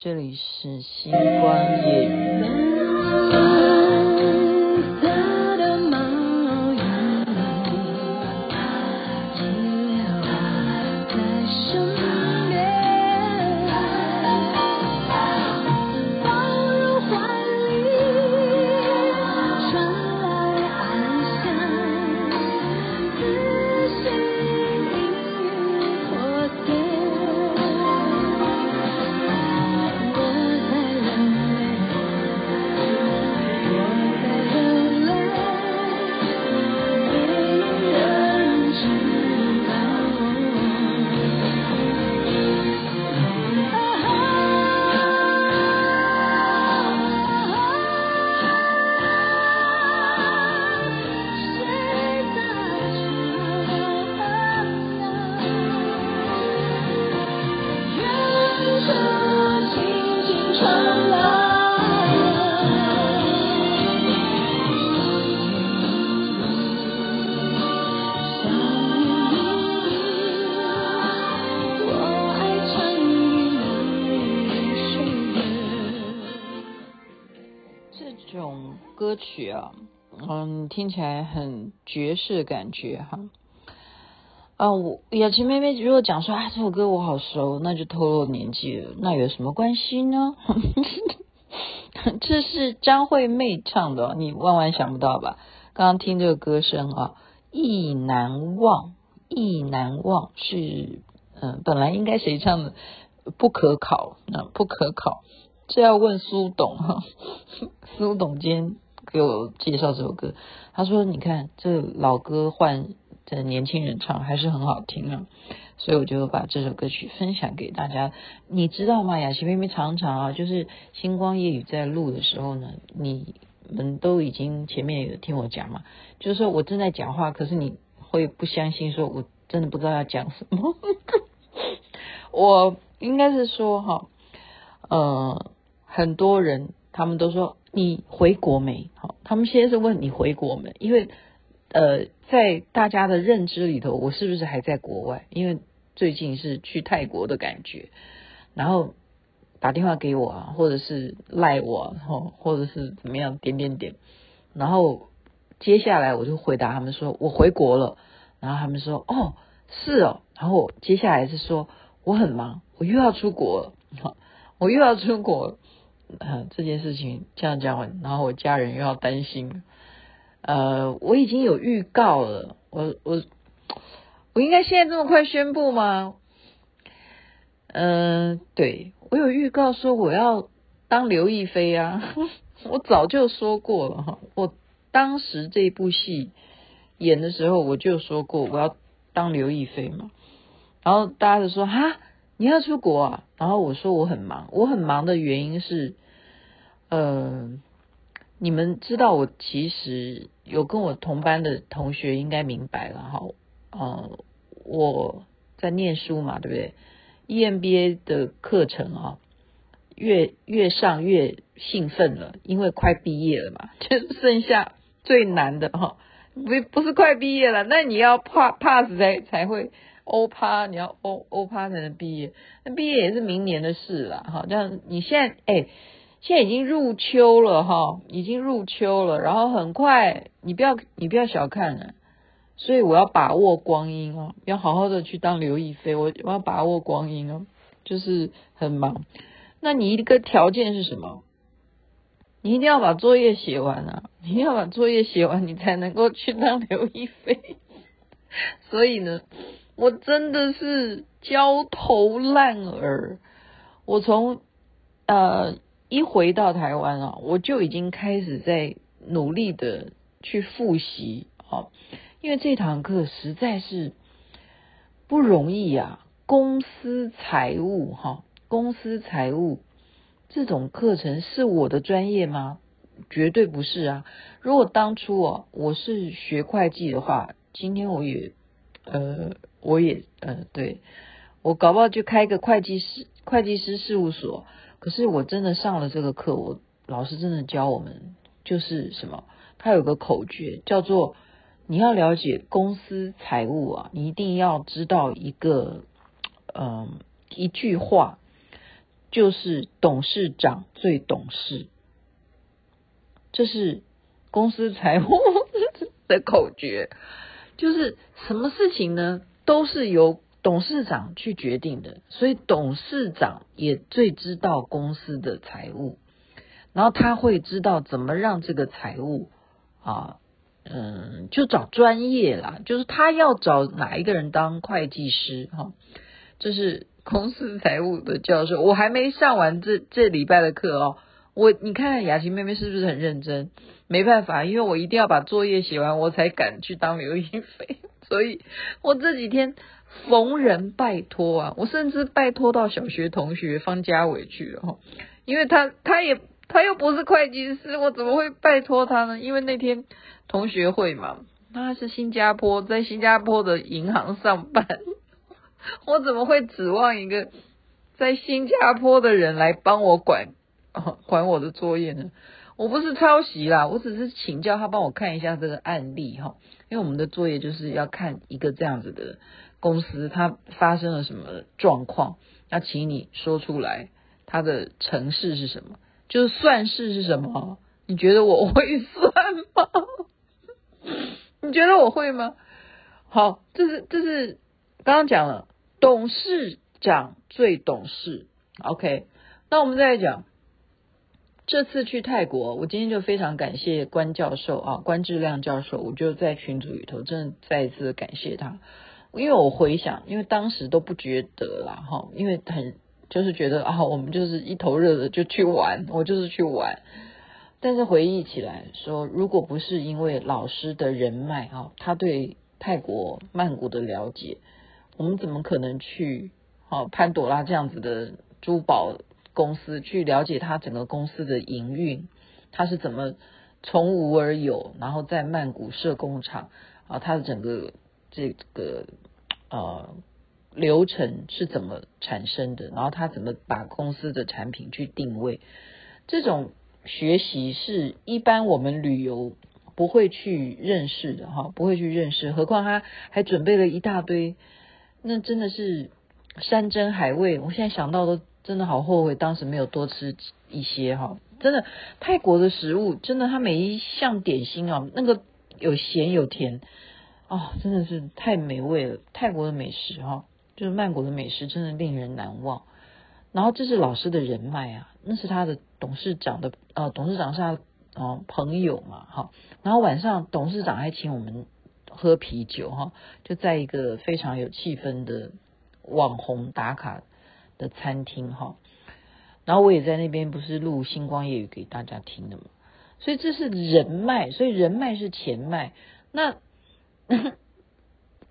这里是星光夜语。歌曲啊，嗯，听起来很爵士的感觉哈。啊，我雅琪妹妹如果讲说啊，这首歌我好熟，那就透露年纪了，那有什么关系呢？这是张惠妹唱的，你万万想不到吧？刚刚听这个歌声啊，意难忘，意难忘是嗯，本来应该谁唱的？不可考，那不可考，这要问苏董哈，苏董监。给我介绍这首歌，他说：“你看这老歌换这年轻人唱还是很好听啊。”所以我就把这首歌曲分享给大家。你知道吗？雅琪妹妹常常啊，就是星光夜雨在录的时候呢，你们都已经前面有听我讲嘛，就是说我正在讲话，可是你会不相信，说我真的不知道要讲什么。我应该是说哈，呃，很多人他们都说。你回国没？好，他们先是问你回国没？因为呃，在大家的认知里头，我是不是还在国外？因为最近是去泰国的感觉，然后打电话给我啊，或者是赖我，或者是怎么样，点点点，然后接下来我就回答他们说我回国了，然后他们说哦是哦，然后接下来是说我很忙，我又要出国了，好，我又要出国了。呃，这件事情这样讲完，然后我家人又要担心。呃，我已经有预告了，我我我应该现在这么快宣布吗？嗯、对，我有预告说我要当刘亦菲啊，我早就说过了哈。我当时这部戏演的时候，我就说过我要当刘亦菲嘛。然后大家就说哈。你要出国啊？然后我说我很忙，我很忙的原因是，呃，你们知道我其实有跟我同班的同学应该明白了哈，呃，我在念书嘛，对不对？EMBA 的课程啊，越越上越兴奋了，因为快毕业了嘛，就剩下最难的哈，不不是快毕业了，那你要 pass 才才会。欧趴，你要欧欧趴才能毕业，那毕业也是明年的事了哈。但你现在哎，现在已经入秋了哈，已经入秋了，然后很快，你不要你不要小看了，所以我要把握光阴哦，要好好的去当刘亦菲，我我要把握光阴哦，就是很忙。那你一个条件是什么？你一定要把作业写完啊，你要把作业写完，你才能够去当刘亦菲。所以呢。我真的是焦头烂额，我从呃一回到台湾啊，我就已经开始在努力的去复习啊，因为这堂课实在是不容易啊，公司财务哈，公司财务这种课程是我的专业吗？绝对不是啊！如果当初啊我是学会计的话，今天我也呃。我也呃，对，我搞不好就开个会计师会计师事务所。可是我真的上了这个课，我老师真的教我们，就是什么？他有个口诀叫做：你要了解公司财务啊，你一定要知道一个嗯、呃、一句话，就是董事长最懂事，这是公司财务 的口诀，就是什么事情呢，都是由董事长去决定的，所以董事长也最知道公司的财务，然后他会知道怎么让这个财务啊，嗯，就找专业啦，就是他要找哪一个人当会计师哈，这是公司财务的教授。我还没上完这这礼拜的课哦，我你看雅琴妹妹是不是很认真？没办法，因为我一定要把作业写完，我才敢去当刘亦菲，所以我这几天。逢人拜托啊！我甚至拜托到小学同学方家伟去了哈，因为他他也他又不是会计师，我怎么会拜托他呢？因为那天同学会嘛，他是新加坡，在新加坡的银行上班，我怎么会指望一个在新加坡的人来帮我管管我的作业呢？我不是抄袭啦，我只是请教他帮我看一下这个案例哈，因为我们的作业就是要看一个这样子的。公司它发生了什么状况？要请你说出来，它的程式是什么？就是算式是什么？你觉得我会算吗？你觉得我会吗？好，这是这是刚刚讲了，董事长最懂事。OK，那我们再来讲，这次去泰国，我今天就非常感谢关教授啊，关志亮教授，我就在群组里头真的再一次感谢他。因为我回想，因为当时都不觉得啦，哈，因为很就是觉得啊，我们就是一头热的就去玩，我就是去玩。但是回忆起来说，如果不是因为老师的人脉哈，他对泰国曼谷的了解，我们怎么可能去好潘朵拉这样子的珠宝公司去了解他整个公司的营运，他是怎么从无而有，然后在曼谷设工厂啊，他的整个。这个呃流程是怎么产生的？然后他怎么把公司的产品去定位？这种学习是一般我们旅游不会去认识的哈，不会去认识。何况他还准备了一大堆，那真的是山珍海味。我现在想到都真的好后悔，当时没有多吃一些哈。真的，泰国的食物真的，它每一项点心啊，那个有咸有甜。哦，真的是太美味了！泰国的美食哈，就是曼谷的美食，真的令人难忘。然后这是老师的人脉啊，那是他的董事长的呃，董事长是他的呃朋友嘛，哈。然后晚上董事长还请我们喝啤酒哈，就在一个非常有气氛的网红打卡的餐厅哈。然后我也在那边不是录星光夜语给大家听的嘛，所以这是人脉，所以人脉是钱脉，那。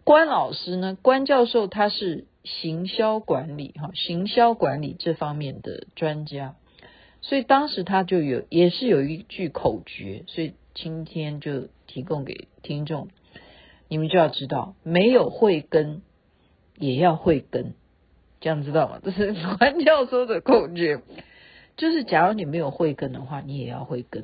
关老师呢？关教授他是行销管理哈，行销管理这方面的专家，所以当时他就有也是有一句口诀，所以今天就提供给听众，你们就要知道，没有慧根也要慧根，这样知道吗？这是关教授的口诀，就是假如你没有慧根的话，你也要慧根。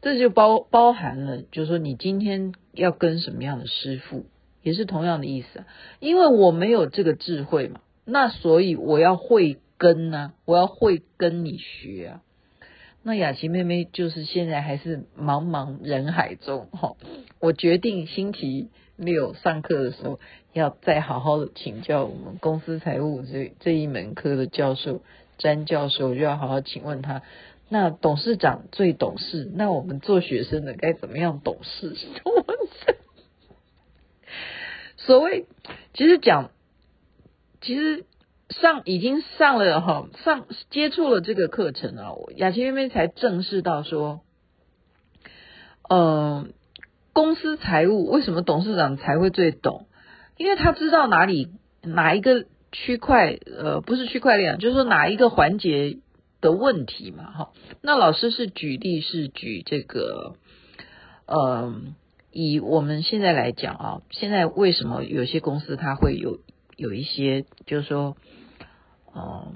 这就包包含了，就是说你今天要跟什么样的师傅，也是同样的意思啊。因为我没有这个智慧嘛，那所以我要会跟呢，我要会跟你学啊。那雅琪妹妹就是现在还是茫茫人海中哈，我决定星期六上课的时候要再好好的请教我们公司财务这这一门科的教授詹教授，就要好好请问他。那董事长最懂事，那我们做学生的该怎么样懂事？所谓，其实讲，其实上已经上了哈，上接触了这个课程啊，雅琪妹妹才正视到说，嗯、公司财务为什么董事长才会最懂？因为他知道哪里哪一个区块，呃，不是区块链，就是说哪一个环节。的问题嘛，哈，那老师是举例是举这个，呃，以我们现在来讲啊，现在为什么有些公司它会有有一些，就是说，呃，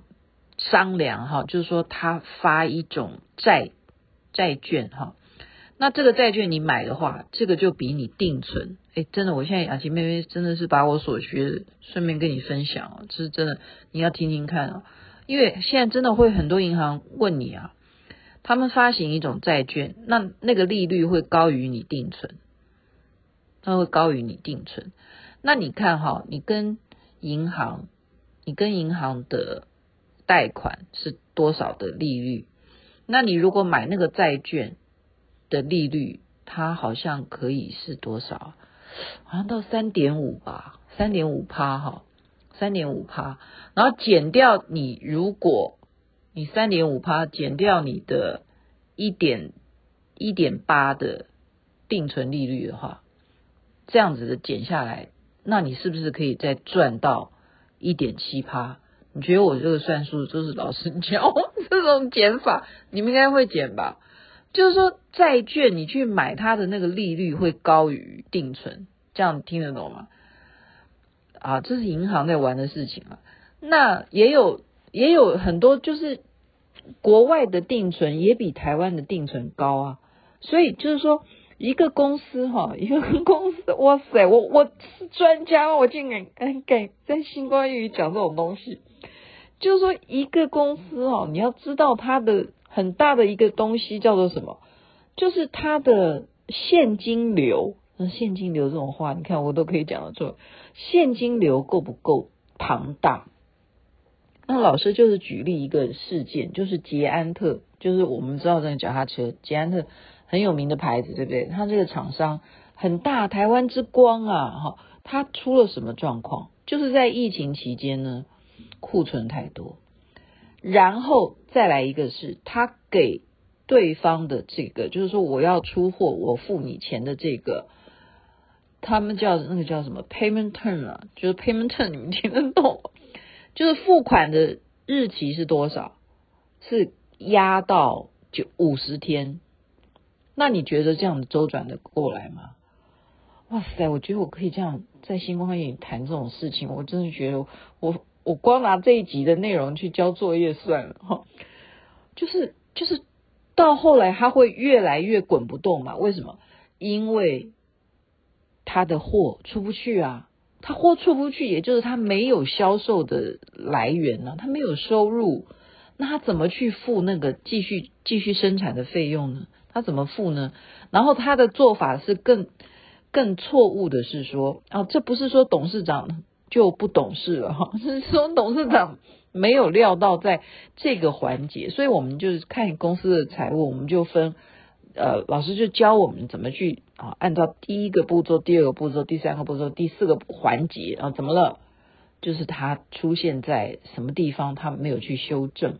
商量哈，就是说他发一种债债券哈，那这个债券你买的话，这个就比你定存，哎，真的，我现在雅琪妹妹真的是把我所学顺便跟你分享哦，这是真的，你要听听看啊。因为现在真的会很多银行问你啊，他们发行一种债券，那那个利率会高于你定存，它会高于你定存。那你看哈，你跟银行，你跟银行的贷款是多少的利率？那你如果买那个债券的利率，它好像可以是多少？好像到三点五吧，三点五趴哈。三点五趴，然后减掉你，如果你三点五趴减掉你的一点一点八的定存利率的话，这样子的减下来，那你是不是可以再赚到一点七趴？你觉得我这个算数就是老师教这种减法，你们应该会减吧？就是说债券你去买它的那个利率会高于定存，这样听得懂吗？啊，这是银行在玩的事情啊。那也有也有很多，就是国外的定存也比台湾的定存高啊。所以就是说，一个公司哈，一个公司，哇塞，我我是专家，我竟然敢敢在星光夜语讲这种东西。就是说，一个公司哦，你要知道它的很大的一个东西叫做什么？就是它的现金流。那现金流这种话，你看我都可以讲得出。现金流够不够庞大？那老师就是举例一个事件，就是捷安特，就是我们知道这个脚踏车，捷安特很有名的牌子，对不对？它这个厂商很大，台湾之光啊，哈，它出了什么状况？就是在疫情期间呢，库存太多，然后再来一个是，他给对方的这个，就是说我要出货，我付你钱的这个。他们叫那个叫什么 payment term 啊，就是 payment term，你们听得懂？就是付款的日期是多少？是压到就五十天。那你觉得这样子周转的过来吗？哇塞，我觉得我可以这样在星光夜语谈这种事情，我真的觉得我我光拿这一集的内容去交作业算了哈。就是就是到后来他会越来越滚不动嘛？为什么？因为他的货出不去啊，他货出不去，也就是他没有销售的来源呢，他没有收入，那他怎么去付那个继续继续生产的费用呢？他怎么付呢？然后他的做法是更更错误的是说，啊，这不是说董事长就不懂事了哈，是说董事长没有料到在这个环节，所以我们就是看公司的财务，我们就分。呃，老师就教我们怎么去啊，按照第一个步骤、第二个步骤、第三个步骤、第四个环节啊，怎么了？就是他出现在什么地方，他没有去修正。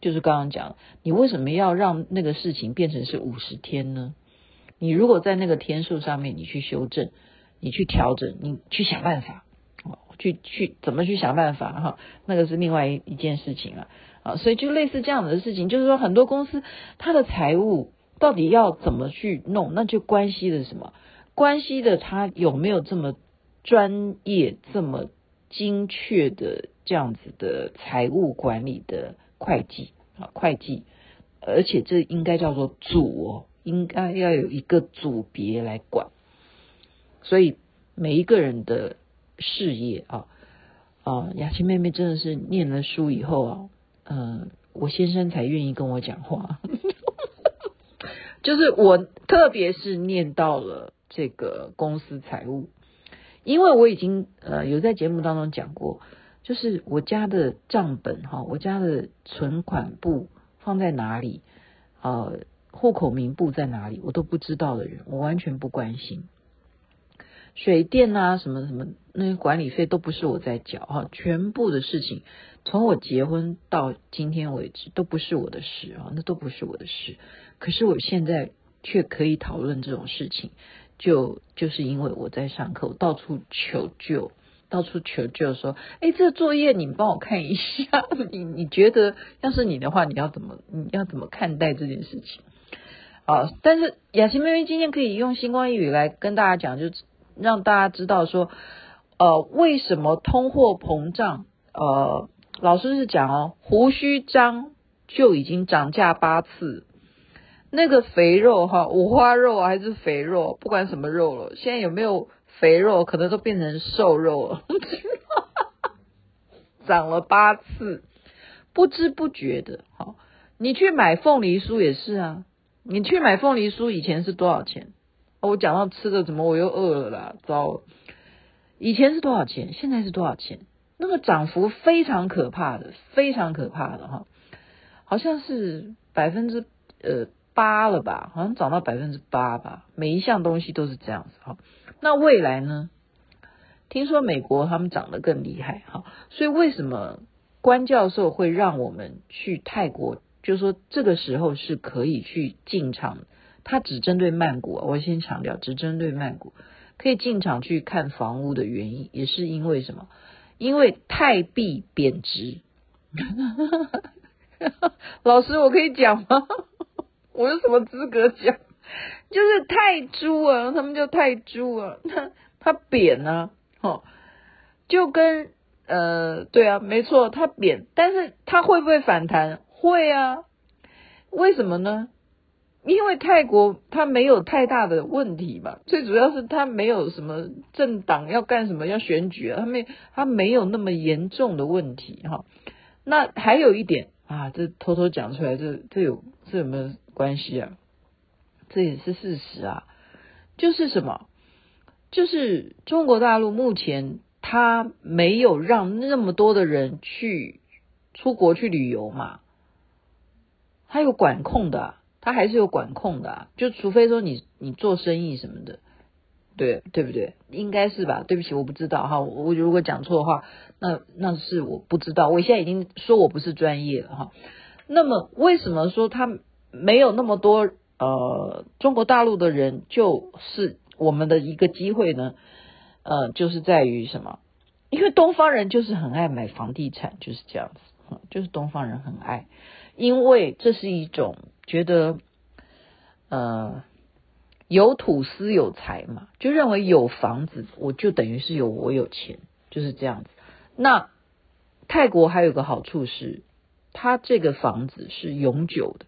就是刚刚讲，你为什么要让那个事情变成是五十天呢？你如果在那个天数上面，你去修正，你去调整，你去想办法，去去怎么去想办法哈？那个是另外一一件事情了啊。所以就类似这样的事情，就是说很多公司它的财务。到底要怎么去弄？那就关系的什么？关系的他有没有这么专业、这么精确的这样子的财务管理的会计啊？会计，而且这应该叫做组哦，应该要有一个组别来管。所以每一个人的事业啊啊，雅琪妹妹真的是念了书以后啊，嗯、我先生才愿意跟我讲话。就是我，特别是念到了这个公司财务，因为我已经呃有在节目当中讲过，就是我家的账本哈，我家的存款簿放在哪里，呃，户口名簿在哪里，我都不知道的人，我完全不关心。水电啊，什么什么那些管理费都不是我在缴哈，全部的事情从我结婚到今天为止都不是我的事啊，那都不是我的事。可是我现在却可以讨论这种事情，就就是因为我在上课，我到处求救，到处求救说，哎，这个作业你帮我看一下，你你觉得要是你的话，你要怎么你要怎么看待这件事情？啊，但是雅琪妹妹今天可以用星光一语来跟大家讲，就让大家知道说，呃，为什么通货膨胀？呃，老师是讲哦，胡须张就已经涨价八次。那个肥肉哈，五花肉还是肥肉，不管什么肉了，现在有没有肥肉，可能都变成瘦肉了，涨了八次。不知不觉的，好，你去买凤梨酥也是啊，你去买凤梨酥以前是多少钱？我讲到吃的，怎么我又饿了啦？糟了，以前是多少钱？现在是多少钱？那个涨幅非常可怕的，非常可怕的哈，好像是百分之呃八了吧？好像涨到百分之八吧？每一项东西都是这样子哈。那未来呢？听说美国他们涨得更厉害哈，所以为什么？关教授会让我们去泰国，就说这个时候是可以去进场。他只针对曼谷，我先强调，只针对曼谷可以进场去看房屋的原因，也是因为什么？因为泰币贬值。老师，我可以讲吗？我有什么资格讲？就是泰铢啊，他们叫泰铢啊，他他贬啊，哦，就跟。呃，对啊，没错，它贬，但是它会不会反弹？会啊，为什么呢？因为泰国它没有太大的问题吧，最主要是它没有什么政党要干什么要选举啊，它没它没有那么严重的问题哈。那还有一点啊，这偷偷讲出来，这这有这有没有关系啊？这也是事实啊，就是什么？就是中国大陆目前。他没有让那么多的人去出国去旅游嘛？他有管控的，他还是有管控的。就除非说你你做生意什么的，对对不对？应该是吧？对不起，我不知道哈。我如果讲错的话，那那是我不知道。我现在已经说我不是专业了哈。那么为什么说他没有那么多呃中国大陆的人就是我们的一个机会呢？呃，就是在于什么？因为东方人就是很爱买房地产，就是这样子，就是东方人很爱，因为这是一种觉得，呃，有土司有财嘛，就认为有房子我就等于是有我有钱，就是这样子。那泰国还有个好处是，它这个房子是永久的，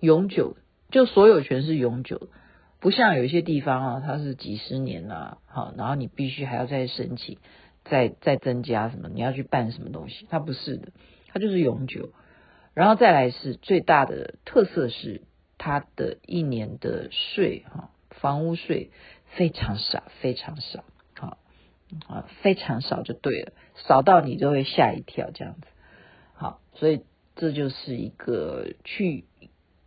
永久，就所有权是永久。不像有些地方啊，它是几十年啊，好，然后你必须还要再申请，再再增加什么，你要去办什么东西，它不是的，它就是永久。然后再来是最大的特色是它的一年的税哈，房屋税非常少，非常少，啊啊，非常少就对了，少到你就会吓一跳这样子。好，所以这就是一个去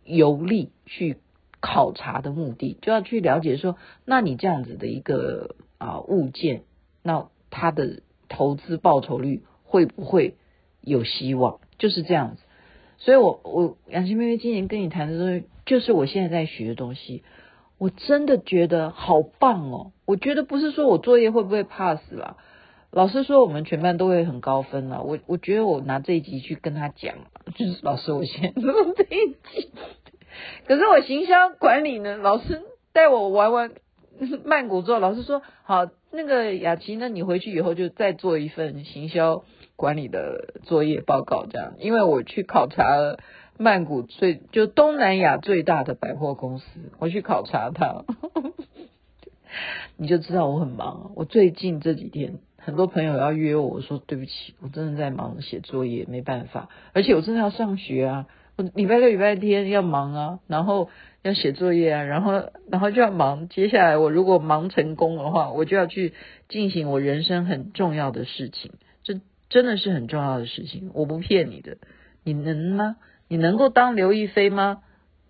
游历去。考察的目的就要去了解说，那你这样子的一个啊物件，那它的投资报酬率会不会有希望？就是这样子。所以我我雅琪妹妹今年跟你谈的东西，就是我现在在学的东西，我真的觉得好棒哦！我觉得不是说我作业会不会 pass 啦，老师说我们全班都会很高分啦。我我觉得我拿这一集去跟他讲，就 是老师，我先录这一集。可是我行销管理呢，老师带我玩玩曼谷之后，老师说好，那个雅琪，那你回去以后就再做一份行销管理的作业报告，这样，因为我去考察了曼谷最就东南亚最大的百货公司，我去考察它，你就知道我很忙。我最近这几天很多朋友要约我，我说对不起，我真的在忙写作业，没办法，而且我真的要上学啊。我礼拜六、礼拜天要忙啊，然后要写作业啊，然后然后就要忙。接下来我如果忙成功的话，我就要去进行我人生很重要的事情。这真的是很重要的事情，我不骗你的。你能吗？你能够当刘亦菲吗？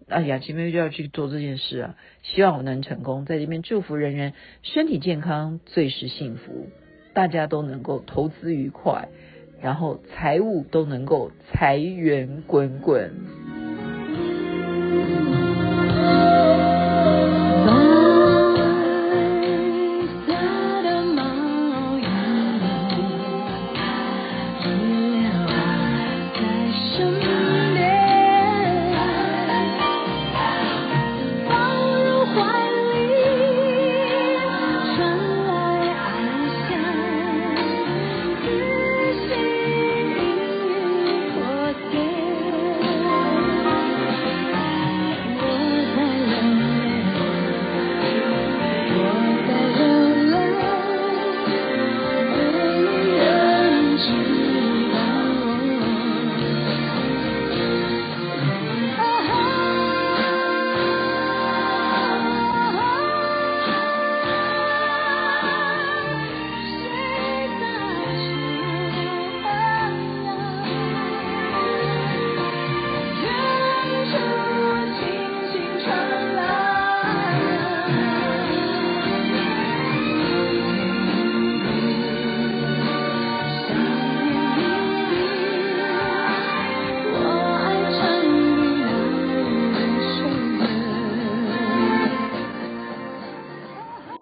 啊，雅琪妹就要去做这件事啊！希望我能成功，在这边祝福人人身体健康，最是幸福，大家都能够投资愉快。然后财务都能够财源滚滚。